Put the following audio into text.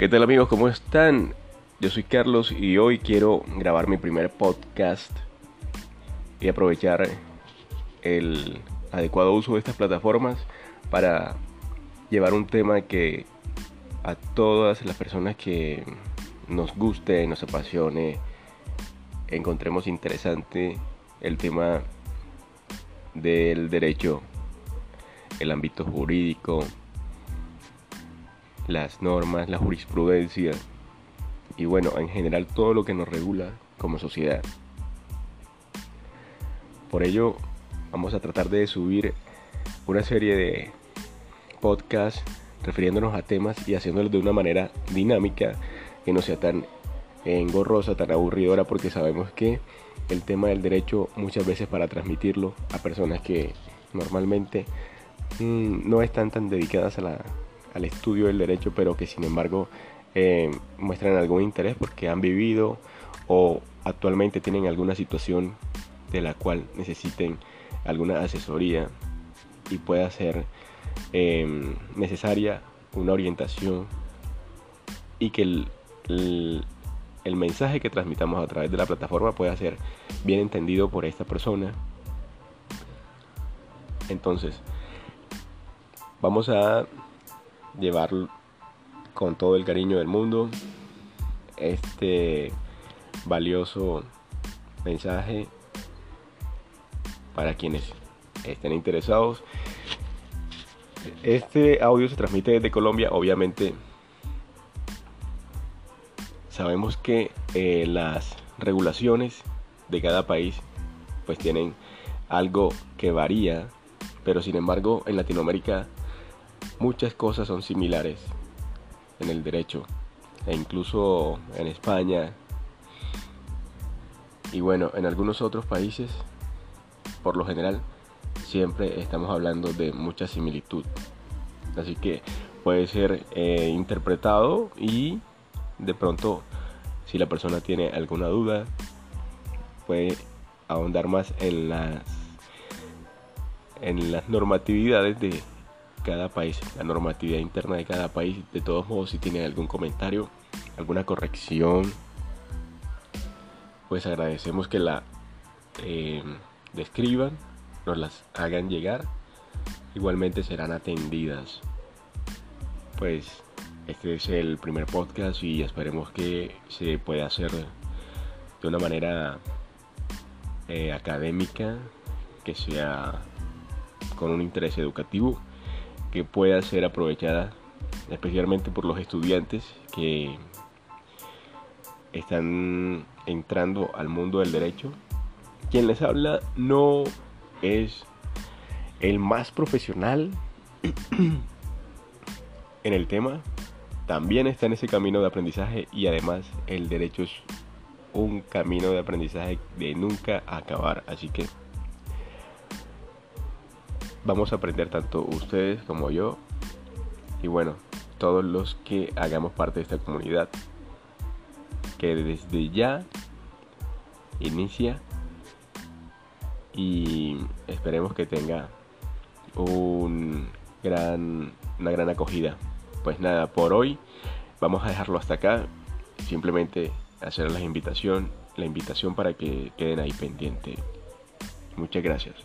¿Qué tal amigos? ¿Cómo están? Yo soy Carlos y hoy quiero grabar mi primer podcast y aprovechar el adecuado uso de estas plataformas para llevar un tema que a todas las personas que nos guste, nos apasione, encontremos interesante el tema del derecho, el ámbito jurídico, las normas, la jurisprudencia y bueno, en general todo lo que nos regula como sociedad. Por ello, vamos a tratar de subir una serie de podcasts refiriéndonos a temas y haciéndolos de una manera dinámica que no sea tan engorrosa, tan aburridora, porque sabemos que el tema del derecho muchas veces para transmitirlo a personas que normalmente mm, no están tan dedicadas a la, al estudio del derecho, pero que sin embargo eh, muestran algún interés porque han vivido o actualmente tienen alguna situación de la cual necesiten alguna asesoría y pueda ser eh, necesaria una orientación y que el, el, mensaje que transmitamos a través de la plataforma pueda ser bien entendido por esta persona. Entonces, vamos a llevar con todo el cariño del mundo este valioso mensaje para quienes estén interesados. Este audio se transmite desde Colombia, obviamente sabemos que eh, las regulaciones de cada país pues tienen algo que varía, pero sin embargo en Latinoamérica muchas cosas son similares en el derecho e incluso en España y bueno, en algunos otros países por lo general siempre estamos hablando de mucha similitud. Así que puede ser eh, interpretado y de pronto si la persona tiene alguna duda puede ahondar más en las en las normatividades de cada país, la normatividad interna de cada país. De todos modos, si tienen algún comentario, alguna corrección, pues agradecemos que la eh, describan, nos las hagan llegar. Igualmente serán atendidas. Pues este es el primer podcast y esperemos que se pueda hacer de una manera eh, académica, que sea con un interés educativo que pueda ser aprovechada especialmente por los estudiantes que están entrando al mundo del derecho. Quien les habla no es el más profesional en el tema, también está en ese camino de aprendizaje y además el derecho es un camino de aprendizaje de nunca acabar, así que vamos a aprender tanto ustedes como yo y bueno, todos los que hagamos parte de esta comunidad que desde ya inicia y esperemos que tenga un gran, una gran acogida. Pues nada, por hoy vamos a dejarlo hasta acá. Simplemente hacer la invitación, la invitación para que queden ahí pendiente. Muchas gracias.